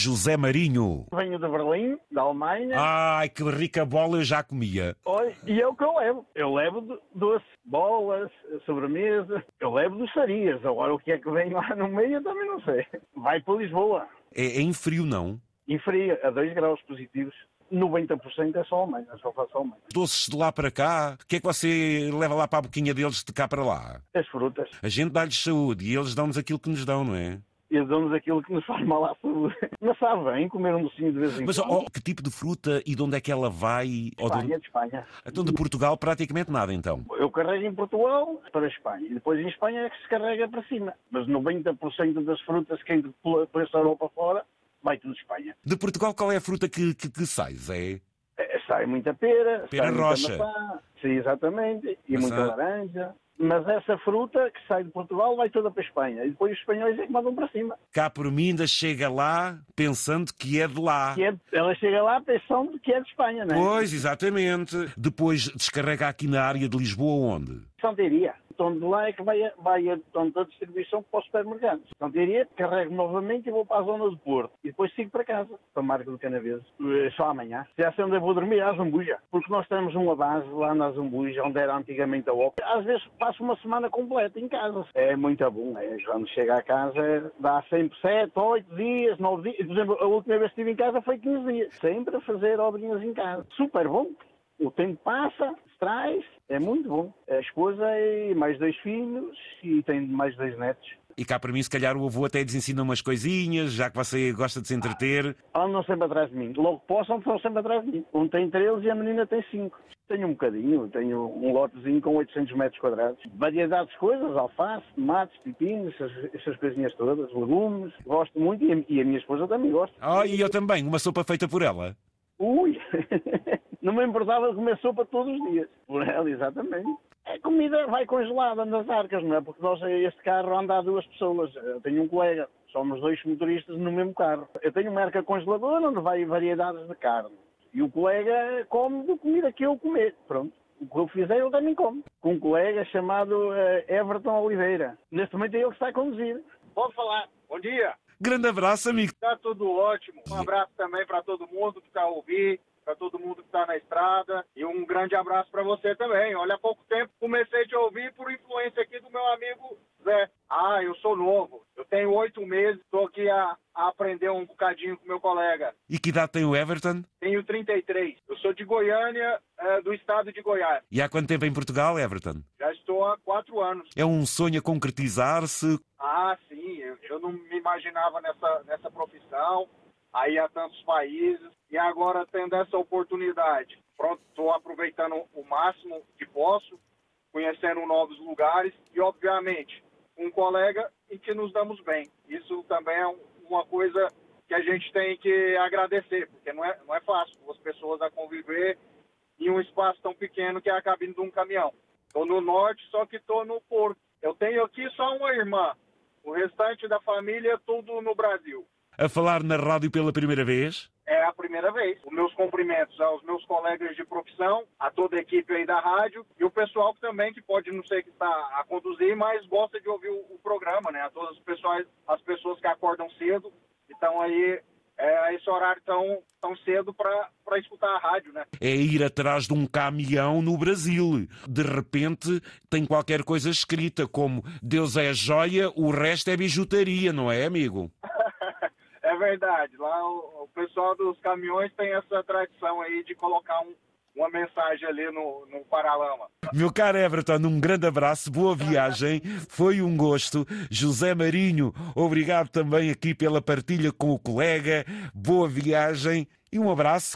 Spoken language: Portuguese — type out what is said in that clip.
José Marinho. Venho de Berlim, da Alemanha. Ai, que rica bola eu já comia. Olha, e é o que eu levo. Eu levo do- doce, bolas, sobremesa. Eu levo doçarias. Agora o que é que vem lá no meio eu também não sei. Vai para Lisboa. É, é em frio, não? E fria, a 2 graus positivos. 90% é só Alemanha, só faço Alemanha. Doces de lá para cá. O que é que você leva lá para a boquinha deles de cá para lá? As frutas. A gente dá-lhes saúde e eles dão-nos aquilo que nos dão, não é? Eles dão-nos aquilo que nos faz mal à saúde. Mas sabe bem comer um docinho de vez em Mas quando. oh, que tipo de fruta e de onde é que ela vai? De Espanha, onde- de Espanha. Então de Portugal praticamente nada, então. Eu carrego em Portugal para a Espanha. E depois em Espanha é que se carrega para cima. Mas 90% das frutas que entram por essa Europa fora, vai tudo de Espanha. De Portugal qual é a fruta que, que, que sai, Zé? Eh, Sai muita pera, Pera sai rocha. muita maçã, sim, exatamente, e Maçã. muita laranja. Mas essa fruta que sai de Portugal vai toda para a Espanha. E depois os espanhóis é que mandam para cima. Cá por mim ainda chega lá pensando que é de lá. Que é- ela chega lá pensando que é de Espanha, não é? Pois, exatamente. Depois descarrega aqui na área de Lisboa onde? Santeria. Então de lá é que vai, a- vai a, então, a distribuição para os supermercados. Santeria, carrego novamente e vou para a zona do Porto. E depois sigo para casa, para a marca do Canaveses. Eh, Só amanhã. Sei onde eu vou dormir, à Zambuja. Porque nós temos uma base lá na Zambuja, onde era antigamente a OP. Às vezes passo uma semana completa em casa. É muito bom. É, quando chega a casa, dá sempre 7, 8 dias, 9 dias. Por exemplo, a última vez que estive em casa foi 15 dias. Sempre a fazer obrinhas em casa. Super bom. O tempo passa, traz, é muito bom. A esposa e mais dois filhos e tem mais dois netos. E cá para mim, se calhar, o avô até lhes ensina umas coisinhas, já que você gosta de se entreter. Andam sempre atrás de mim. Logo possam, estão sempre atrás de mim. Um tem 13 e a menina tem 5. Tenho um bocadinho, tenho um lotezinho com 800 metros quadrados. Variedade de coisas, alface, tomates, pepinos, essas, essas coisinhas todas, legumes. Gosto muito e a, e a minha esposa também gosta. Oh, e eu também, uma sopa feita por ela. Ui! Não me importava comer sopa todos os dias. Por ela, exatamente. A comida vai congelada nas arcas, não é? Porque nós, este carro anda a duas pessoas. Eu tenho um colega, somos dois motoristas no mesmo carro. Eu tenho uma arca congeladora onde vai variedades de carne. E o colega come da comida que eu comer. Pronto. O que eu fizer, ele também come. Com um colega chamado eh, Everton Oliveira. Neste momento é ele que está a conduzir. Pode falar. Bom dia. Grande abraço, amigo. Tá tudo ótimo. Um abraço também para todo mundo que está a ouvir, para todo mundo que está na estrada. E um grande abraço para você também. Olha, há pouco tempo comecei a te ouvir por influência aqui do meu amigo Zé. Ah, eu sou novo. Eu tenho oito meses, estou aqui a, a aprender um bocadinho com meu colega. E que idade tem o Everton? Tenho 33. Eu sou de Goiânia, eh, do estado de Goiás. E há quanto tempo em Portugal, Everton? Já estou há quatro anos. É um sonho a concretizar-se. Ah, sim, eu, eu não me imaginava nessa, nessa profissão, aí a tantos países, e agora tendo essa oportunidade. Pronto, estou aproveitando o máximo que posso, conhecendo novos lugares e, obviamente, um colega em que nos damos bem. Isso também é um- uma coisa que a gente tem que agradecer, porque não é, não é fácil duas pessoas a conviver em um espaço tão pequeno que é a cabine de um caminhão. Estou no norte, só que estou no Porto. Eu tenho aqui só uma irmã. O restante da família, tudo no Brasil. A falar na rádio pela primeira vez. É a primeira vez. Os meus cumprimentos aos meus colegas de profissão, a toda a equipe aí da rádio e o pessoal que também, que pode não ser que está a conduzir, mas gosta de ouvir o, o programa, né? A todas as pessoas, as pessoas que acordam cedo e estão aí é, a esse horário tão, tão cedo para escutar a rádio, né? É ir atrás de um caminhão no Brasil. De repente tem qualquer coisa escrita como Deus é joia, o resto é bijutaria, não é, amigo? Verdade. Lá o, o pessoal dos caminhões tem essa tradição aí de colocar um- uma mensagem ali no, no paralama. Meu caro Everton, um grande abraço, boa viagem, foi um gosto. José Marinho, obrigado também aqui pela partilha com o colega, boa viagem e um abraço.